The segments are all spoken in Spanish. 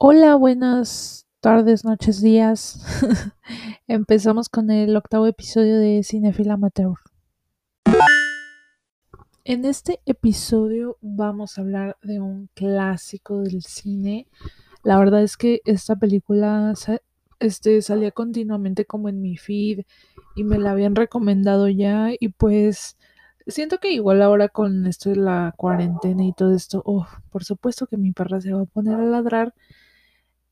Hola, buenas tardes, noches, días. Empezamos con el octavo episodio de Cinefil Amateur. En este episodio vamos a hablar de un clásico del cine. La verdad es que esta película este, salía continuamente como en mi feed y me la habían recomendado ya y pues siento que igual ahora con esto de la cuarentena y todo esto, oh, por supuesto que mi perra se va a poner a ladrar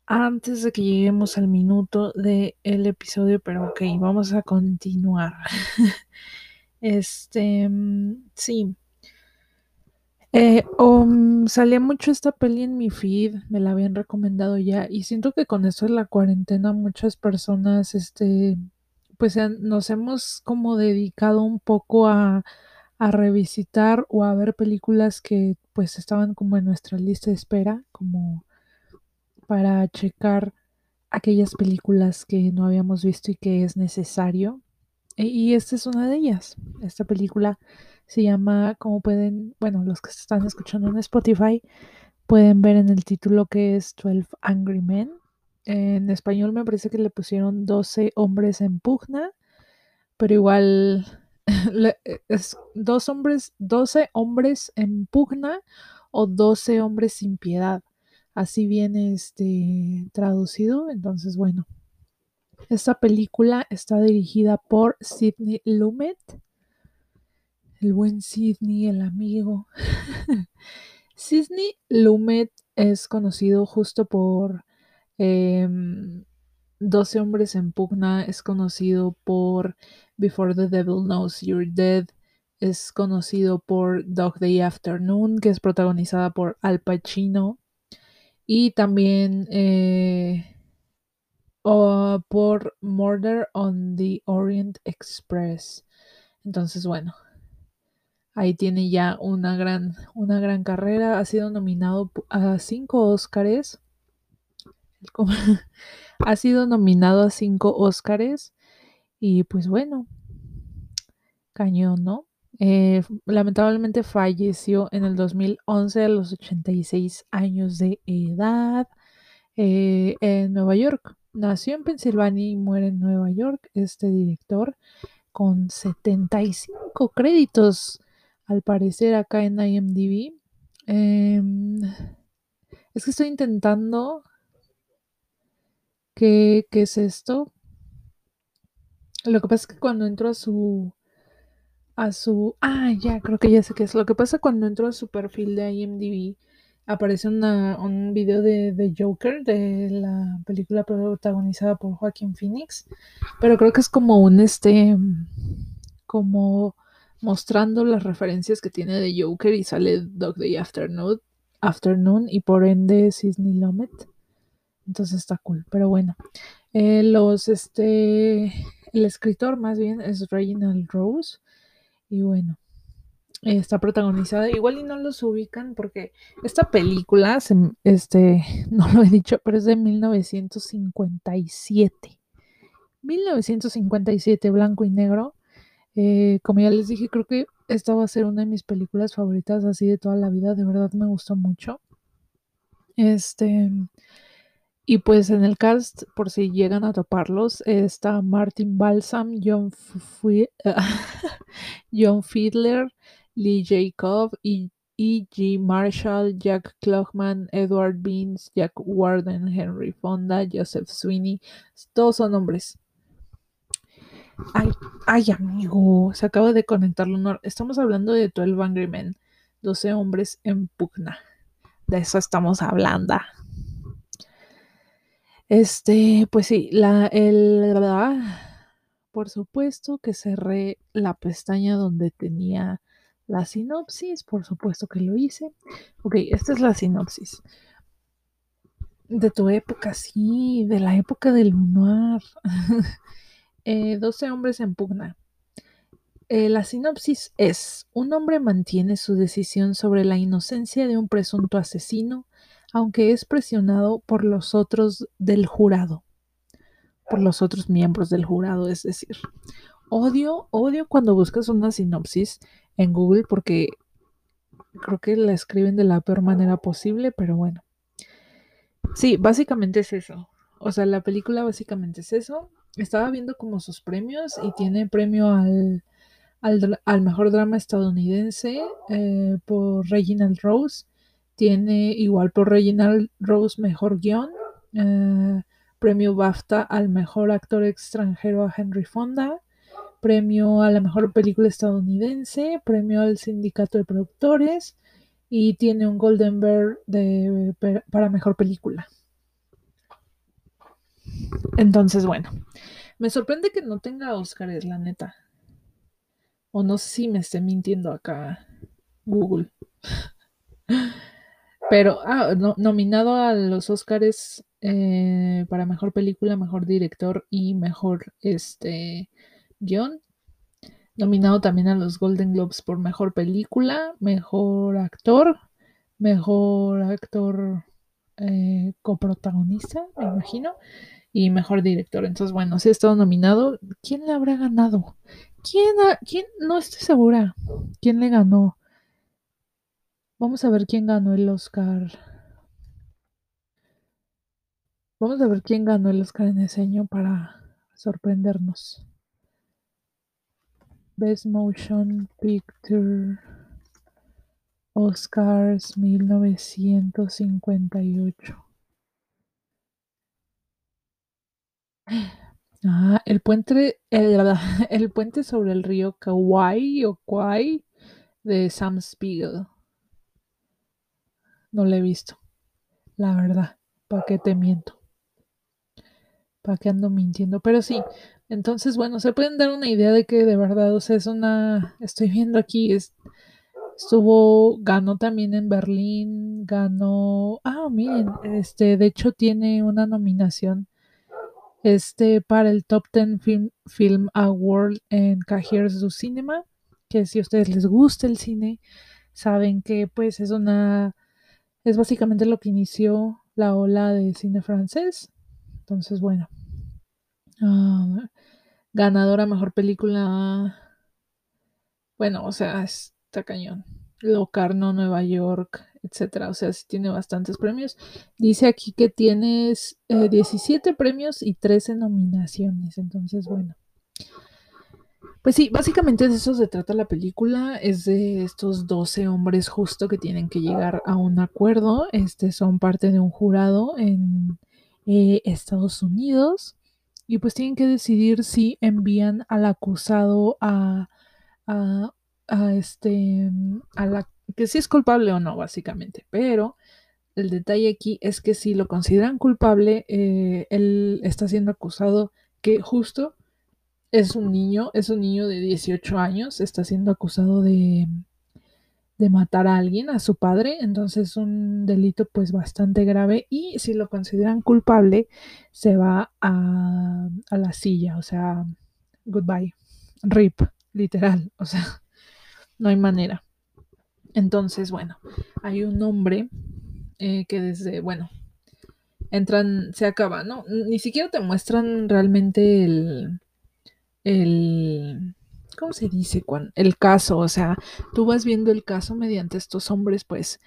antes de que lleguemos al minuto del episodio, pero ok, vamos a continuar. este, mm, sí. Eh, um, salía mucho esta peli en mi feed, me la habían recomendado ya, y siento que con esto de la cuarentena muchas personas, este, pues nos hemos como dedicado un poco a, a revisitar o a ver películas que pues estaban como en nuestra lista de espera, como para checar aquellas películas que no habíamos visto y que es necesario. E, y esta es una de ellas. Esta película se llama, como pueden, bueno, los que están escuchando en Spotify pueden ver en el título que es 12 Angry Men. En español me parece que le pusieron 12 hombres en pugna, pero igual es dos hombres, 12 hombres en pugna o 12 hombres sin piedad así viene este traducido. Entonces, bueno, esta película está dirigida por Sidney Lumet, el buen Sidney, el amigo. Sidney Lumet es conocido justo por 12 em, hombres en pugna, es conocido por Before the Devil Knows You're Dead, es conocido por Dog Day Afternoon, que es protagonizada por Al Pacino, y también eh, por Murder on the Orient Express. Entonces, bueno, ahí tiene ya una gran, una gran carrera. Ha sido nominado a cinco Óscares. ha sido nominado a cinco Óscares. Y pues bueno, cañón, ¿no? Eh, lamentablemente falleció en el 2011 a los 86 años de edad eh, en Nueva York. Nació en Pensilvania y muere en Nueva York este director con 75 créditos al parecer acá en IMDb. Em, es que estoy intentando... ¿Qué, ¿Qué es esto? Lo que pasa es que cuando entro a su a su... Ah, ya, creo que ya sé qué es. Lo que pasa cuando entro a su perfil de IMDb, aparece un video de, de, Joker, de la película protagonizada por Joaquín Phoenix, pero creo que es como un, este, como mostrando las referencias que tiene de Joker y sale Dog Day Afternoon, Afternoon y por ende Sidney Lumet. Entonces está cool, pero bueno. Eh, los, este, el escritor más bien es Reginald Rose y bueno, está protagonizada. Igual y no los ubican porque esta película, este, no lo he dicho, pero es de 1957. 1957, blanco y negro. Eh, como ya les dije, creo que esta va a ser una de mis películas favoritas así de toda la vida. De verdad me gustó mucho. Este, y pues en el cast, por si llegan a toparlos, está Martin Balsam, John, John Fiedler, Lee Jacob, E. G. Marshall, Jack Klugman, Edward Beans, Jack Warden, Henry Fonda, Joseph Sweeney. Todos son hombres. Ay, ay, amigo, se acaba de conectar Lunor. Estamos hablando de 12 Angry Men, 12 hombres en pugna. De eso estamos hablando. Este, pues sí, la, el, por supuesto que cerré la pestaña donde tenía la sinopsis, por supuesto que lo hice. Ok, esta es la sinopsis. De tu época, sí, de la época del lunar. eh, 12 hombres en pugna. Eh, la sinopsis es, un hombre mantiene su decisión sobre la inocencia de un presunto asesino aunque es presionado por los otros del jurado, por los otros miembros del jurado, es decir, odio, odio cuando buscas una sinopsis en Google porque creo que la escriben de la peor manera posible, pero bueno. Sí, básicamente es eso. O sea, la película básicamente es eso. Estaba viendo como sus premios y tiene premio al, al, al mejor drama estadounidense eh, por Reginald Rose. Tiene igual por Reginald Rose mejor guion. Eh, premio BAFTA al mejor actor extranjero a Henry Fonda. Premio a la mejor película estadounidense. Premio al sindicato de productores y tiene un Golden Bear de, para mejor película. Entonces, bueno, me sorprende que no tenga Oscars, la neta. O no sé si me esté mintiendo acá Google. Pero, ah, no, nominado a los Oscars eh, para mejor película, mejor director y mejor este guion. Nominado también a los Golden Globes por mejor película, mejor actor, mejor actor eh, coprotagonista, me imagino, y mejor director. Entonces, bueno, si ha estado nominado, ¿quién le habrá ganado? ¿Quién, quién? No estoy segura. ¿Quién le ganó? Vamos a ver quién ganó el Oscar. Vamos a ver quién ganó el Oscar en ese año para sorprendernos. Best Motion Picture Oscars 1958. Ah, el puente, el, el puente sobre el río Kauai o Kwai de Sam Spiegel. No lo he visto. La verdad, ¿para qué te miento? ¿Para qué ando mintiendo? Pero sí, entonces, bueno, se pueden dar una idea de que de verdad, o sea, es una, estoy viendo aquí, es, estuvo, ganó también en Berlín, ganó, ah, miren, este, de hecho tiene una nominación, este, para el Top Ten Film, Film Award en Cahiers du Cinema, que si a ustedes les gusta el cine, saben que pues es una, es básicamente lo que inició la ola de cine francés, entonces, bueno. Uh, ganadora mejor película. Bueno, o sea, está cañón. Locarno, Nueva York, etcétera. O sea, sí tiene bastantes premios. Dice aquí que tienes eh, 17 premios y 13 nominaciones. Entonces, bueno. Pues sí, básicamente de eso se trata la película. Es de estos 12 hombres justo que tienen que llegar a un acuerdo. Este son parte de un jurado en eh, Estados Unidos y pues tienen que decidir si envían al acusado a, a, a este a la que si es culpable o no básicamente pero el detalle aquí es que si lo consideran culpable eh, él está siendo acusado que justo es un niño es un niño de 18 años está siendo acusado de de matar a alguien, a su padre, entonces un delito pues bastante grave y si lo consideran culpable se va a, a la silla, o sea, goodbye, rip, literal, o sea, no hay manera. Entonces, bueno, hay un hombre eh, que desde, bueno, entran, se acaba, ¿no? Ni siquiera te muestran realmente el, el, ¿cómo se dice? el caso, o sea, tú vas viendo el caso mediante estos hombres, pues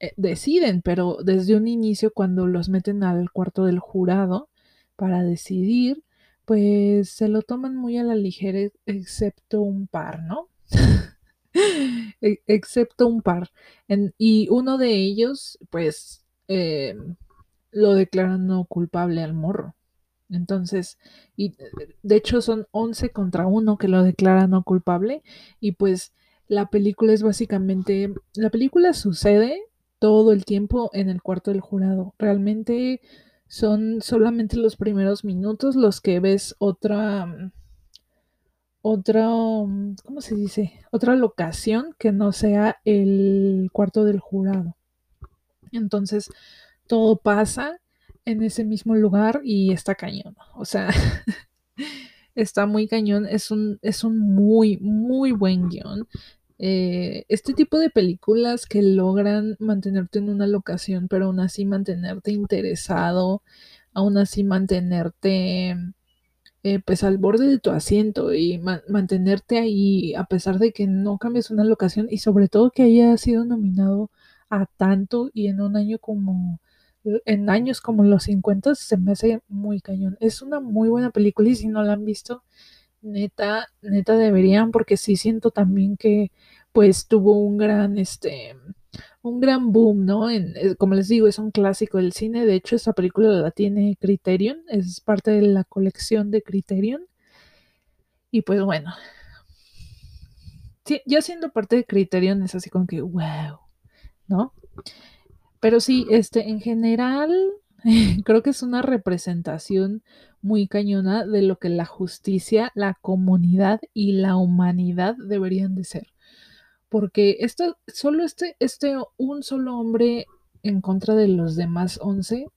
eh, deciden, pero desde un inicio cuando los meten al cuarto del jurado para decidir, pues se lo toman muy a la ligera, excepto un par, ¿no? E, excepto un par. Y uno de ellos, pues, eh, lo declaran no culpable al morro. Entonces, y de hecho son 11 contra 1 que lo declaran no culpable y pues la película es básicamente, la película sucede todo el tiempo en el cuarto del jurado. Realmente son solamente los primeros minutos los que ves otra, otra, ¿cómo se dice? Otra locación que no sea el cuarto del jurado. Entonces, todo pasa en ese mismo lugar y está cañón. O sea, está muy cañón. Es un, es un muy, muy buen guion. Eh, este tipo de películas que logran mantenerte en una locación, pero aún así mantenerte interesado, aún así mantenerte eh, pues al borde de tu asiento y ma mantenerte ahí a pesar de que no cambies una locación y sobre todo que haya sido nominado a tanto y en un año como en años como los 50 se me hace muy cañón. Es una muy buena película y si no la han visto, neta, neta deberían porque sí siento también que pues tuvo un gran, este, un gran boom, ¿no? En, eh, como les digo, es un clásico del cine. De hecho, esta película la tiene Criterion, es parte de la colección de Criterion. Y pues bueno, ya siendo parte de Criterion es así como que, wow, ¿no? Pero sí, este, en general, creo que es una representación muy cañona de lo que la justicia, la comunidad y la humanidad deberían de ser. Porque esto, solo este, este, un solo hombre en contra de los demás 11,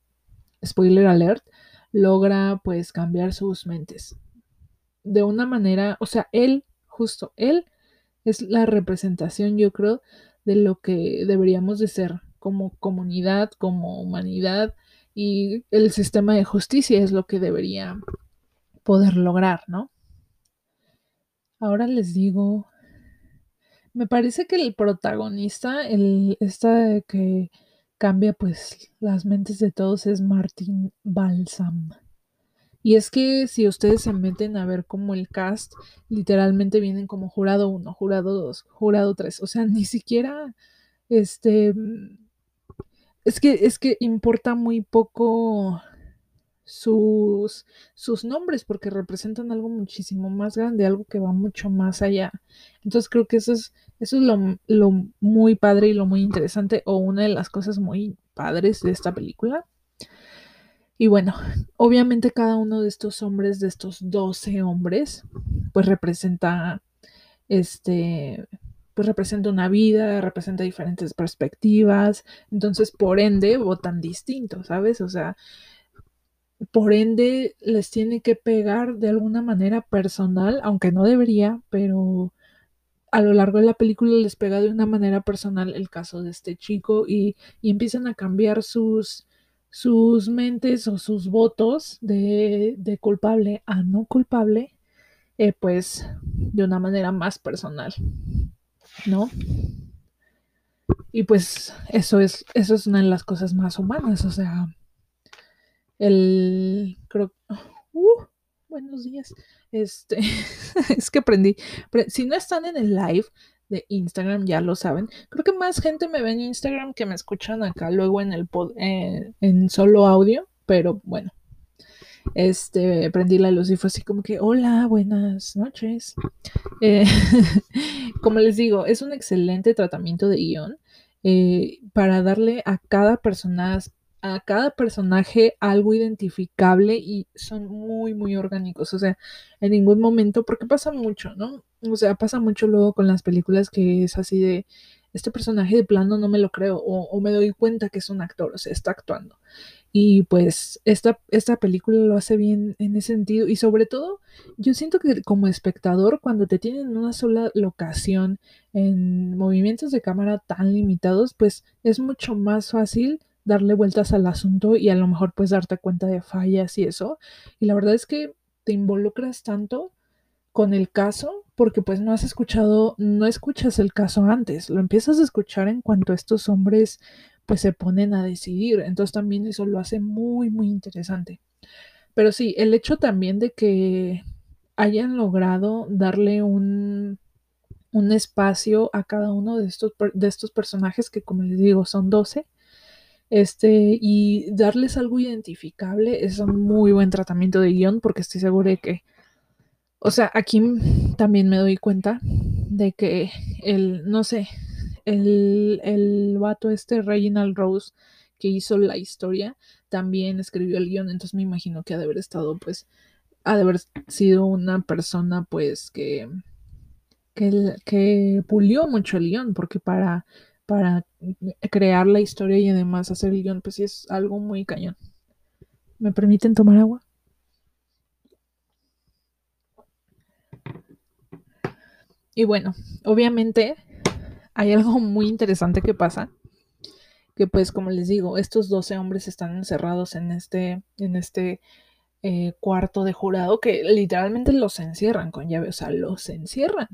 spoiler alert, logra pues cambiar sus mentes. De una manera, o sea, él, justo él, es la representación, yo creo, de lo que deberíamos de ser como comunidad, como humanidad, y el sistema de justicia es lo que debería poder lograr, ¿no? Ahora les digo, me parece que el protagonista, el esta que cambia pues las mentes de todos es Martin Balsam. Y es que si ustedes se meten a ver como el cast, literalmente vienen como jurado 1, jurado 2, jurado 3. O sea, ni siquiera este es que, es que importa muy poco sus, sus nombres porque representan algo muchísimo más grande, algo que va mucho más allá. Entonces creo que eso es, eso es lo, lo muy padre y lo muy interesante o una de las cosas muy padres de esta película. Y bueno, obviamente cada uno de estos hombres, de estos 12 hombres, pues representa este pues representa una vida, representa diferentes perspectivas, entonces por ende votan distinto, ¿sabes? O sea, por ende les tiene que pegar de alguna manera personal, aunque no debería, pero a lo largo de la película les pega de una manera personal el caso de este chico y, empiezan a cambiar sus, sus mentes o sus votos de, de culpable a no culpable, eh, pues de una manera más personal. ¿No? Y pues eso es, eso es una de las cosas más humanas, o sea, el, creo, uh, buenos días, este, es que aprendí, si no están en el live de Instagram, ya lo saben, creo que más gente me ve en Instagram que me escuchan acá luego en el pod, eh, en solo audio, pero bueno, este, prendí la luz y fue así como que, hola, buenas noches. Eh, como les digo, es un excelente tratamiento de guion eh, para darle a cada persona a cada personaje algo identificable y son muy, muy orgánicos. O sea, en ningún momento, porque pasa mucho, ¿no? O sea, pasa mucho luego con las películas que es así de, este personaje de plano no me lo creo o, o me doy cuenta que es un actor, o sea, está actuando. Y pues esta, esta película lo hace bien en ese sentido. Y sobre todo, yo siento que como espectador, cuando te tienen en una sola locación, en movimientos de cámara tan limitados, pues es mucho más fácil darle vueltas al asunto y a lo mejor pues darte cuenta de fallas y eso. Y la verdad es que te involucras tanto con el caso porque pues no has escuchado, no escuchas el caso antes, lo empiezas a escuchar en cuanto estos hombres pues se ponen a decidir. Entonces también eso lo hace muy, muy interesante. Pero sí, el hecho también de que hayan logrado darle un, un espacio a cada uno de estos, de estos personajes, que como les digo, son 12, este, y darles algo identificable es un muy buen tratamiento de guion, porque estoy segura de que, o sea, aquí también me doy cuenta de que el, no sé, el, el vato este, Reginald Rose, que hizo la historia, también escribió el guion, entonces me imagino que ha de haber estado, pues, ha de haber sido una persona, pues, que, que, que pulió mucho el guion, porque para, para crear la historia y además hacer el guion, pues sí es algo muy cañón. ¿Me permiten tomar agua? Y bueno, obviamente hay algo muy interesante que pasa, que pues como les digo, estos 12 hombres están encerrados en este, en este eh, cuarto de jurado que literalmente los encierran con llave, o sea, los encierran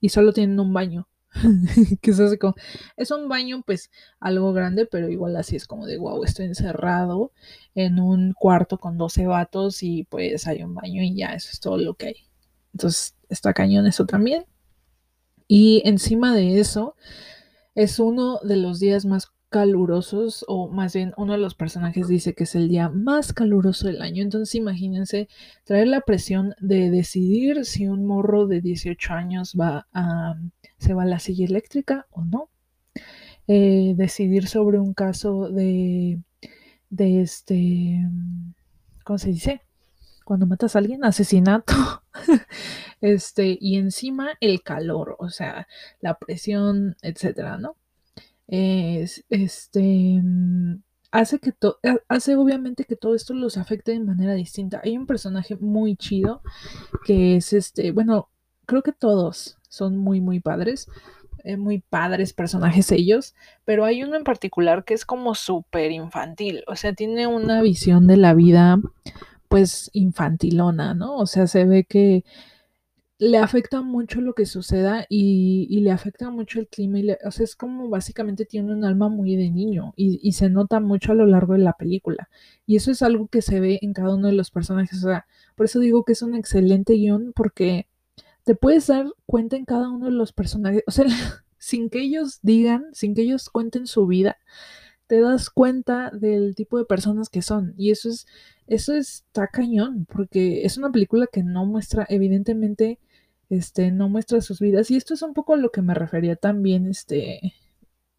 y solo tienen un baño. que es como, es un baño pues algo grande, pero igual así es como de, wow, estoy encerrado en un cuarto con 12 vatos y pues hay un baño y ya, eso es todo lo que hay. Entonces está cañón eso también. Y encima de eso, es uno de los días más calurosos, o más bien uno de los personajes dice que es el día más caluroso del año. Entonces imagínense traer la presión de decidir si un morro de 18 años va a, se va a la silla eléctrica o no. Eh, decidir sobre un caso de, de este, ¿cómo se dice? Cuando matas a alguien, asesinato. este, y encima el calor, o sea, la presión, etcétera, ¿no? Es, este, hace que todo, hace obviamente que todo esto los afecte de manera distinta. Hay un personaje muy chido que es este, bueno, creo que todos son muy, muy padres, eh, muy padres personajes ellos, pero hay uno en particular que es como súper infantil, o sea, tiene una visión de la vida pues infantilona, ¿no? O sea, se ve que le afecta mucho lo que suceda y, le afecta mucho el clima. Y o sea, es como básicamente tiene un alma muy de niño y, se nota mucho a lo largo de la película. Y eso es algo que se ve en cada uno de los personajes. O sea, por eso digo que es un excelente guion porque te puedes dar cuenta en cada uno de los personajes. O sea, sin que ellos digan, sin que ellos cuenten su vida, te das cuenta del tipo de personas que son. Y eso es, eso está cañón, porque es una película que no muestra, evidentemente, este, no muestra sus vidas. Y esto es un poco a lo que me refería también, este,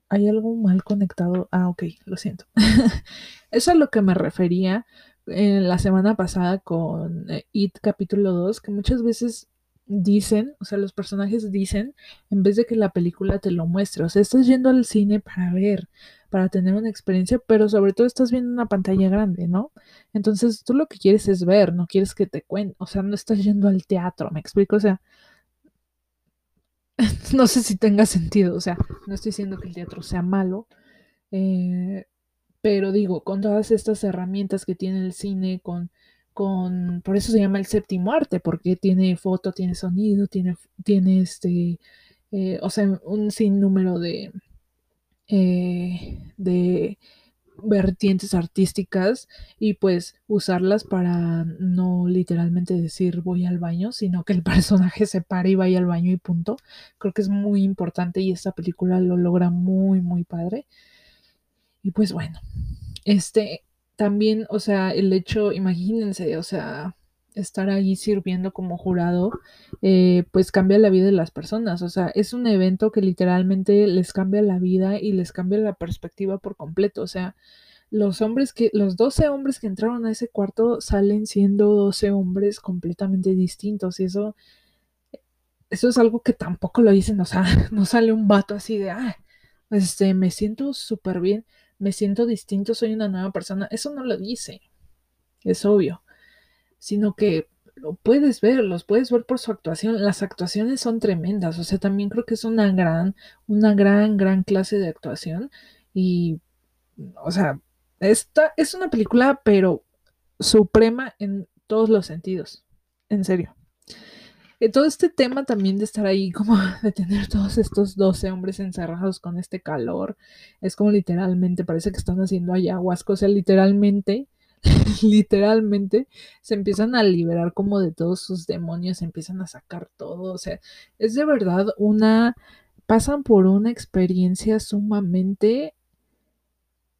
hay algo mal conectado. Ah, ok, lo siento. Eso es a lo que me refería en eh, la semana pasada con eh, It capítulo 2, que muchas veces dicen, o sea, los personajes dicen, en vez de que la película te lo muestre, o sea, estás yendo al cine para ver, para tener una experiencia, pero sobre todo estás viendo una pantalla grande, ¿no? Entonces tú lo que quieres es ver, no quieres que te cuenten, o sea, no estás yendo al teatro, ¿me explico? O sea, no sé si tenga sentido, o sea, no estoy diciendo que el teatro sea malo, eh, pero digo, con todas estas herramientas que tiene el cine, con, con, por eso se llama el séptimo arte, porque tiene foto, tiene sonido, tiene, tiene este, eh, o sea, un sinnúmero de, eh, de vertientes artísticas y pues usarlas para no literalmente decir voy al baño, sino que el personaje se pare y vaya al baño y punto. Creo que es muy importante y esta película lo logra muy, muy padre. Y pues bueno, este también, o sea, el hecho, imagínense, o sea, estar ahí sirviendo como jurado, eh, pues cambia la vida de las personas. O sea, es un evento que literalmente les cambia la vida y les cambia la perspectiva por completo. O sea, los hombres que, los 12 hombres que entraron a ese cuarto salen siendo 12 hombres completamente distintos. Y eso, eso es algo que tampoco lo dicen. O sea, no sale un vato así de, ah, este, me siento súper bien, me siento distinto, soy una nueva persona. Eso no lo dice. Es obvio sino que lo puedes ver, los puedes ver por su actuación. Las actuaciones son tremendas, o sea, también creo que es una gran, una gran, gran clase de actuación. Y, o sea, esta es una película, pero suprema en todos los sentidos, en serio. Y todo este tema también de estar ahí, como de tener todos estos 12 hombres encerrados con este calor, es como literalmente, parece que están haciendo ayahuasca, o sea, literalmente literalmente se empiezan a liberar como de todos sus demonios, se empiezan a sacar todo, o sea, es de verdad una, pasan por una experiencia sumamente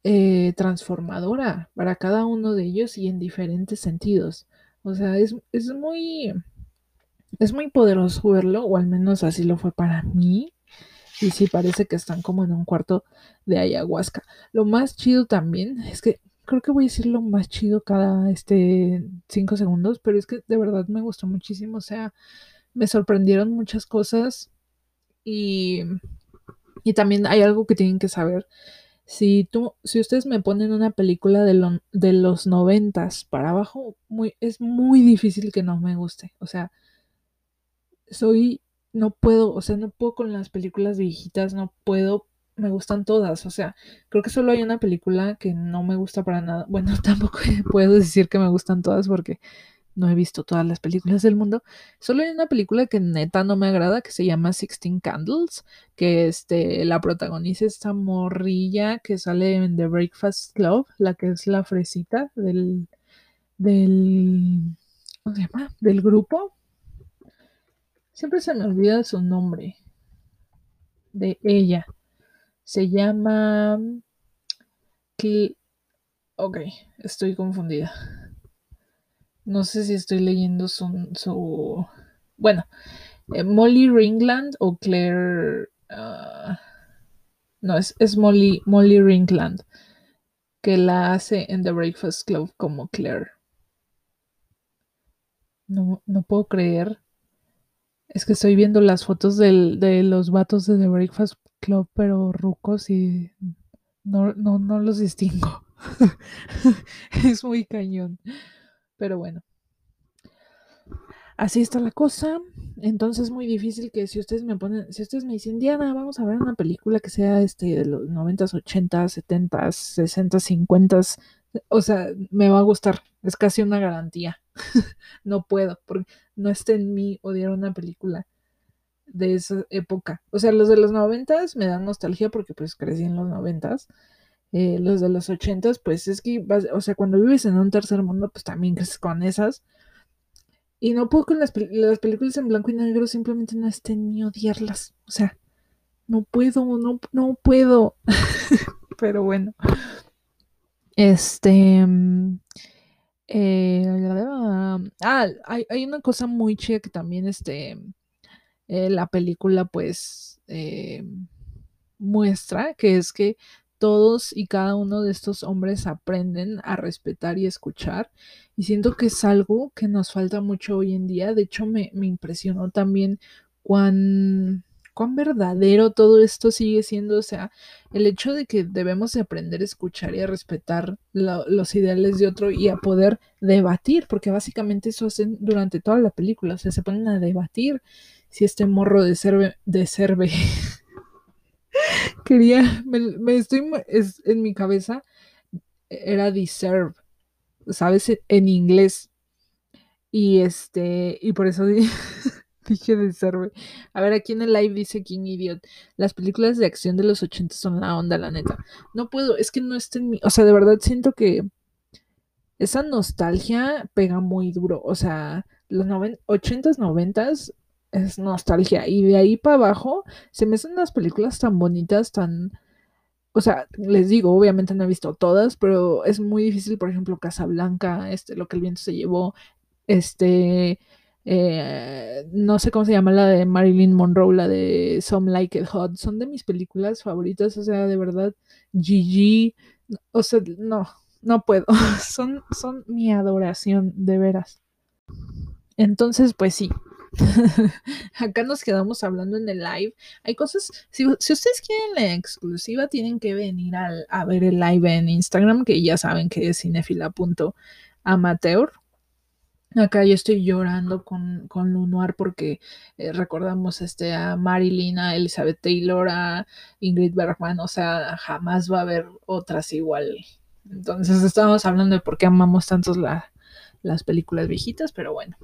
eh, transformadora para cada uno de ellos y en diferentes sentidos. O sea, es, es muy, es muy poderoso verlo, o al menos así lo fue para mí. Y sí, parece que están como en un cuarto de ayahuasca. Lo más chido también es que creo que voy a decir lo más chido cada este cinco segundos, pero es que de verdad me gustó muchísimo, o sea, me sorprendieron muchas cosas y, y también hay algo que tienen que saber. Si tú, si ustedes me ponen una película de, de los noventas para abajo, muy, es muy difícil que no me guste. O sea, soy, no puedo, o sea, no puedo con las películas viejitas, no puedo me gustan todas, o sea, creo que solo hay una película que no me gusta para nada. Bueno, tampoco puedo decir que me gustan todas porque no he visto todas las películas del mundo. Solo hay una película que neta no me agrada, que se llama Sixteen Candles, que este, la protagoniza esta morrilla que sale en The Breakfast Club, la que es la fresita del, del, ¿cómo se llama? Del grupo. Siempre se me olvida su nombre de ella. Se llama... Ok, estoy confundida. No sé si estoy leyendo su... bueno, eh, Molly Ringland o Claire... Ah, no, es, es Molly, Molly Ringland, que la hace en The Breakfast Club como Claire. No, no puedo creer. Es que estoy viendo las fotos de los vatos de The Breakfast Club, pero rucos y no, no, no los distingo. es muy cañón. Pero bueno. Así está la cosa. Entonces es muy difícil que si ustedes me ponen, si ustedes me dicen, Diana, vamos a ver una película que sea este de los 90s, 80s, 70s, 60s, 50s, o sea, me va a gustar. Es casi una garantía. no puedo, porque no está en mí odiar una película de esa época. O sea, los de los noventas me dan nostalgia porque pues crecí en los noventas. Eh, los de los ochentas, pues es que, o sea, cuando vives en un tercer mundo, pues también creces con esas. Y no puedo con las, las películas en blanco y negro, simplemente no estén ni odiarlas. O sea, no puedo, no, no puedo. Pero bueno. Este. Eh, ah, hay, hay, una cosa muy chida que también este, eh, la película pues eh, muestra, que es que todos y cada uno de estos hombres aprenden a respetar y escuchar. Y siento que es algo que nos falta mucho hoy en día. De hecho, me, me impresionó también cuán cuán verdadero todo esto sigue siendo, o sea, el hecho de que debemos de aprender a escuchar y a respetar los ideales de otro y a poder debatir, porque básicamente eso hacen durante toda la película, o sea, se ponen a debatir si este morro de serve, de serve, quería, me, estoy, es, en mi cabeza, era deserve, ¿sabes? En inglés. Y este, y por eso Dije de ser, A ver, aquí en el live dice King Idiot. Las películas de acción de los 80 son la onda, la neta. No puedo, es que no está en mi. O sea, de verdad siento que esa nostalgia pega muy duro. O sea, los 80s, 90s es nostalgia. Y de ahí para abajo se me hacen las películas tan bonitas, tan. O sea, les digo, obviamente no he visto todas, pero es muy difícil, por ejemplo, Casablanca, este, lo que el viento se llevó, este, eh, no sé cómo se llama la de Marilyn Monroe, la de Some Like It Hot. Son de mis películas favoritas, o sea, de verdad, Gigi, o sea, no, no puedo. son, son mi adoración, de veras. Entonces, pues sí. Acá nos quedamos hablando en el live. Hay cosas, si, ustedes quieren la exclusiva, tienen que venir a ver el live en Instagram, que ya saben que es cinefila.amateur Acá yo estoy llorando con, con Lunoir porque eh, recordamos este, a Marilyn, a Elizabeth Taylor, a Ingrid Bergman, o sea, jamás va a haber otras igual. Entonces estábamos hablando de por qué amamos tantos las películas viejitas, pero bueno.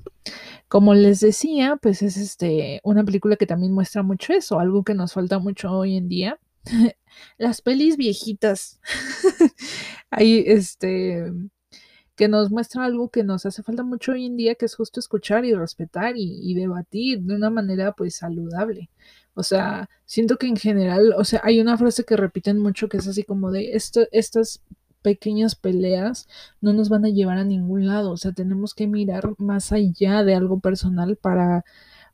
Como les decía, pues es este, una película que también muestra mucho eso, algo que nos falta mucho hoy en día. las pelis viejitas. Ahí, este que nos muestra algo que nos hace falta mucho hoy en día, que es justo escuchar y respetar y, debatir de una manera pues saludable. O sea, siento que en general, o sea, hay una frase que repiten mucho que es así como de esto, estas pequeñas peleas no nos van a llevar a ningún lado. O sea, tenemos que mirar más allá de algo personal para,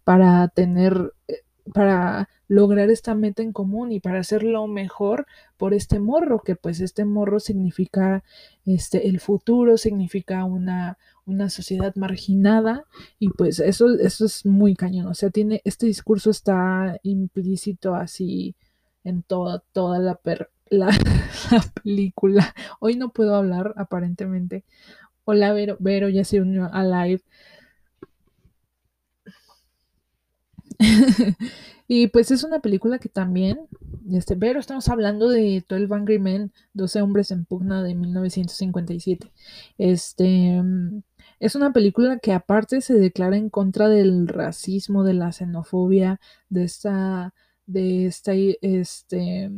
para tener, eh, para lograr esta meta en común y para hacerlo mejor por este morro, que pues este morro significa este el futuro, significa una, una sociedad marginada y pues eso, eso es muy cañón, o sea, tiene, este discurso está implícito así en toda, toda la, la, película. Hoy no puedo hablar aparentemente. Hola Vero, Vero ya se unió a live. Y pues es una película que también, este, pero estamos hablando de 12 Angry Men, 12 hombres en pugna de 1957. Este, es una película que aparte se declara en contra del racismo, de la xenofobia, de esta, de esta, este,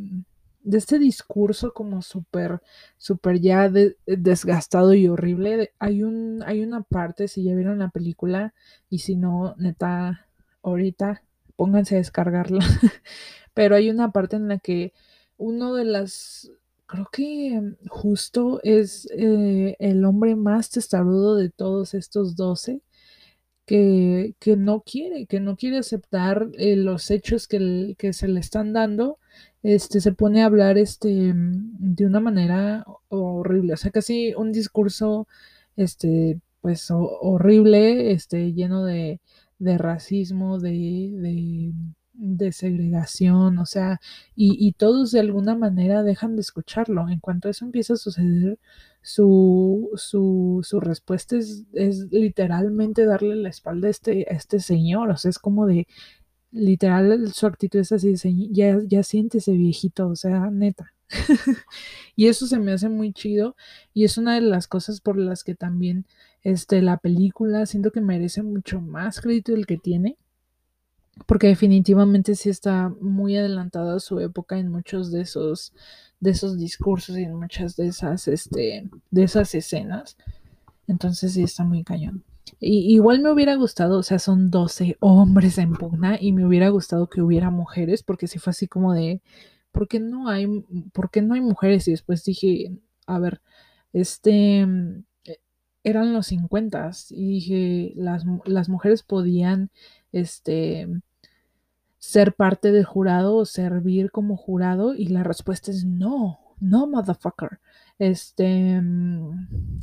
de este discurso como súper, súper ya desgastado y horrible. Hay un, hay una parte, si ya vieron la película, y si no, neta, ahorita pónganse a descargarla. Pero hay una parte en la que uno de las creo que justo es eh, el hombre más testarudo de todos estos doce que, que, no quiere, que no quiere aceptar eh, los hechos que, que, se le están dando, este, se pone a hablar este, de una manera horrible, o sea, casi un discurso, este, pues horrible, este, lleno de, de racismo, de, de segregación, o sea, y, todos de alguna manera dejan de escucharlo. En cuanto eso empieza a suceder, su, su, su respuesta es, es, literalmente darle la espalda a este, este señor, o sea, es como de, literal, su actitud es así, ya, ya siéntese viejito, o sea, neta. y eso se me hace muy chido y es una de las cosas por las que también este, la película siento que merece mucho más crédito del que tiene porque definitivamente sí está muy adelantada a su época en muchos de esos de esos discursos y en muchas de esas este de esas escenas entonces sí está muy cañón y, igual me hubiera gustado o sea son 12 hombres en pugna y me hubiera gustado que hubiera mujeres porque si fue así como de ¿por qué no hay por qué no hay mujeres? y después dije a ver este eran los 50 y dije las, las mujeres podían este ser parte del jurado o servir como jurado y la respuesta es no, no, motherfucker. Este mm,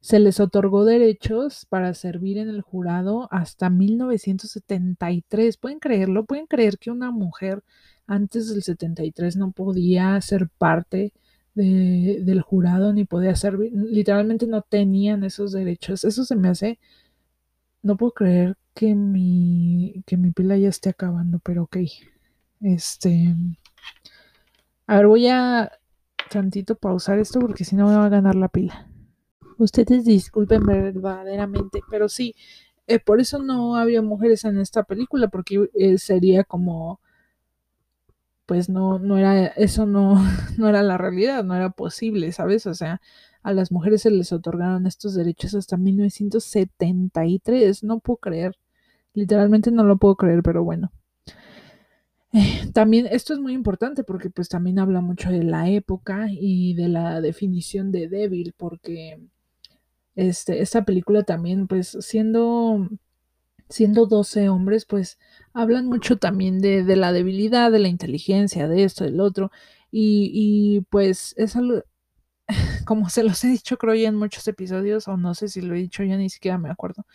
se les otorgó derechos para servir en el jurado hasta 1973. ¿Pueden creerlo? ¿Pueden creer que una mujer antes del 73 no podía ser parte del jurado ni podía servir? Literalmente no tenían esos derechos. Eso se me hace... No puedo creer que mi, que mi pila ya esté acabando, pero ok. Este. A ver, voy a tantito pausar esto porque si no me va a ganar la pila. Ustedes disculpen verdaderamente, pero sí, eh, por eso no había mujeres en esta película, porque eh, sería como, pues no, no era, eso no, no era la realidad, no era posible, ¿sabes? O sea, a las mujeres se les otorgaron estos derechos hasta 1973, no puedo creer. Literalmente no lo puedo creer, pero bueno. Eh, también esto es muy importante porque pues también habla mucho de la época y de la definición de débil porque este, esta película también pues siendo siendo 12 hombres pues hablan mucho también de, de la debilidad, de la inteligencia, de esto, del otro y, y pues es algo como se los he dicho creo ya en muchos episodios o no sé si lo he dicho ya ni siquiera me acuerdo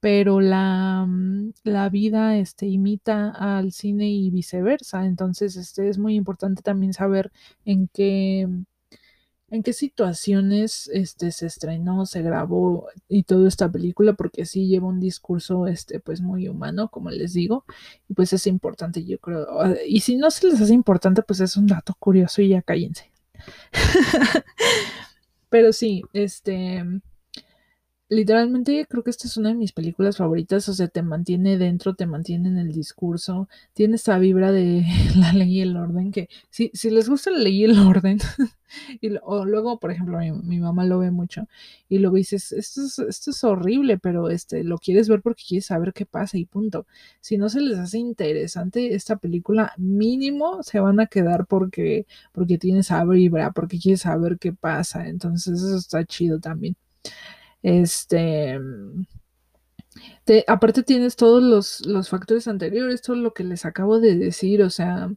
pero la, mm, la vida este, imita al cine y viceversa. Entonces, este, es muy importante también saber en qué, en qué situaciones este, se estrenó, se grabó y toda esta película, porque sí lleva un discurso este, pues muy humano, como les digo, y pues es importante, yo creo. Y si no se les hace importante, pues es un dato curioso y ya cállense. Pero sí, este literalmente creo que esta es una de mis películas favoritas, o sea, te mantiene dentro, te mantiene en el discurso, tiene esta vibra de la ley y el orden, que si, si les gusta la ley y el orden, y o luego, por ejemplo, mi, mamá lo ve mucho, y luego dices, esto es, esto es horrible, pero este, lo quieres ver porque quieres saber qué pasa y punto. Si no se les hace interesante esta película, mínimo se van a quedar porque, porque tiene esa vibra, porque quieres saber qué pasa, entonces eso está chido también. Este. aparte tienes todos los, los, factores anteriores, todo lo que les acabo de decir, o sea,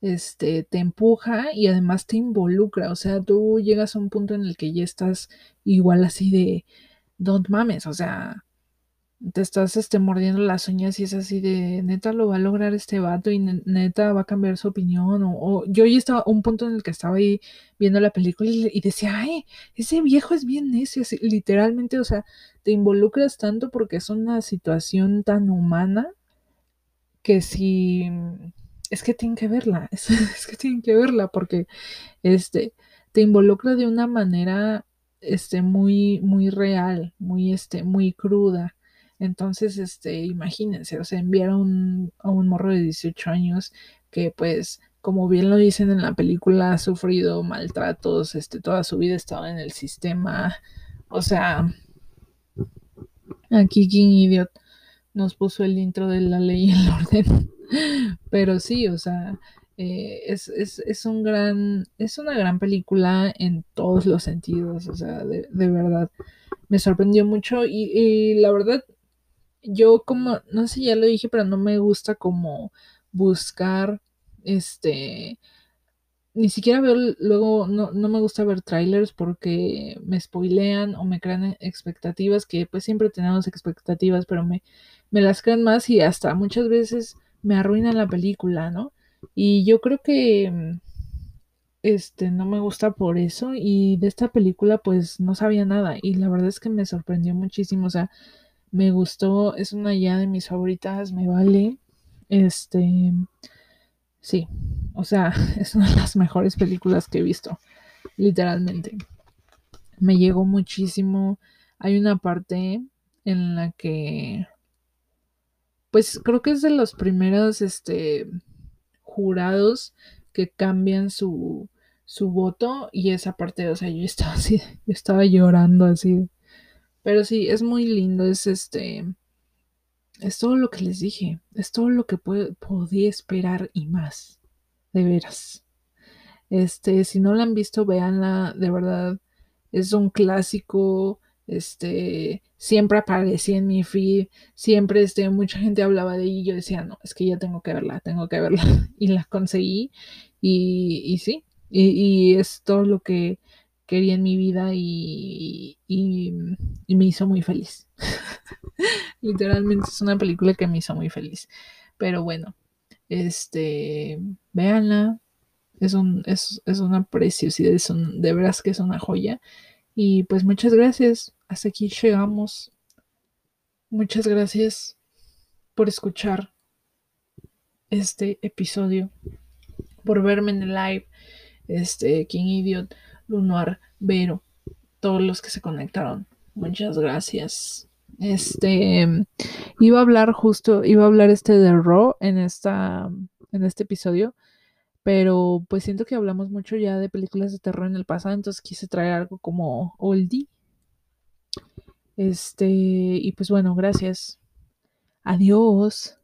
este, te empuja y además te involucra, o sea, tú llegas a un punto en el que ya estás igual así de, don't mames, o sea, te estás este, mordiendo las uñas y es así de neta lo va a lograr este vato y neta va a cambiar su opinión o, yo ya estaba un punto en el que estaba ahí viendo la película y, decía ay ese viejo es bien necio literalmente o sea te involucras tanto porque es una situación tan humana que si es que tienen que verla es, es que tienen que verla porque este te involucra de una manera este, muy, muy real, muy, este, muy cruda. Entonces, este, imagínense, o sea, enviaron a un morro de 18 años que pues como bien lo dicen en la película, ha sufrido maltratos, este, toda su vida estaba en el sistema. O sea, aquí King Idiot nos puso el intro de la ley y el orden. Pero sí, o sea, eh, es, es, es, un gran, es una gran película en todos los sentidos, o sea, de, verdad. Me sorprendió mucho y la verdad, yo como, no sé, ya lo dije, pero no me gusta como buscar este, ni siquiera veo, luego no, no, me gusta ver trailers porque me spoilean o me crean expectativas, que pues siempre tenemos expectativas, pero me, me las crean más y hasta muchas veces me arruinan la película, ¿no? Y yo creo que este no me gusta por eso y de esta película pues no sabía nada y la verdad es que me sorprendió muchísimo, o sea, me gustó, es una ya de mis favoritas, me vale. Este, Sí, o sea, es una de las mejores películas que he visto, literalmente. Me llegó muchísimo. Hay una parte en la que, pues creo que es de los primeros, este, jurados que cambian su, su voto y esa parte, o sea, yo estaba así, yo estaba llorando así. Pero sí, es muy lindo, es este, es todo lo que les dije, es todo lo que podía esperar y más, de veras. Este, si no la han visto, véanla, de verdad, es un clásico, este, siempre aparecía en mi feed, siempre, este, mucha gente hablaba de ella y yo decía, no, es que ya tengo que verla, tengo que verla, y la conseguí, y, y sí, y, y, es todo lo que quería en mi vida y, me hizo muy feliz. Literalmente es una película que me hizo muy feliz. Pero bueno, este, véanla. Es, un, es, es una preciosidad, es un, de veras que es una joya. Y pues muchas gracias. Hasta aquí llegamos. Muchas gracias por escuchar este episodio, por verme en el live, este, King Idiot, Lunar, Vero, todos los que se conectaron. Muchas gracias. Este iba a hablar justo, iba a hablar este de Raw en esta en este episodio, pero pues siento que hablamos mucho ya de películas de terror en el pasado, entonces quise traer algo como oldie. Este, y pues bueno, gracias. Adiós.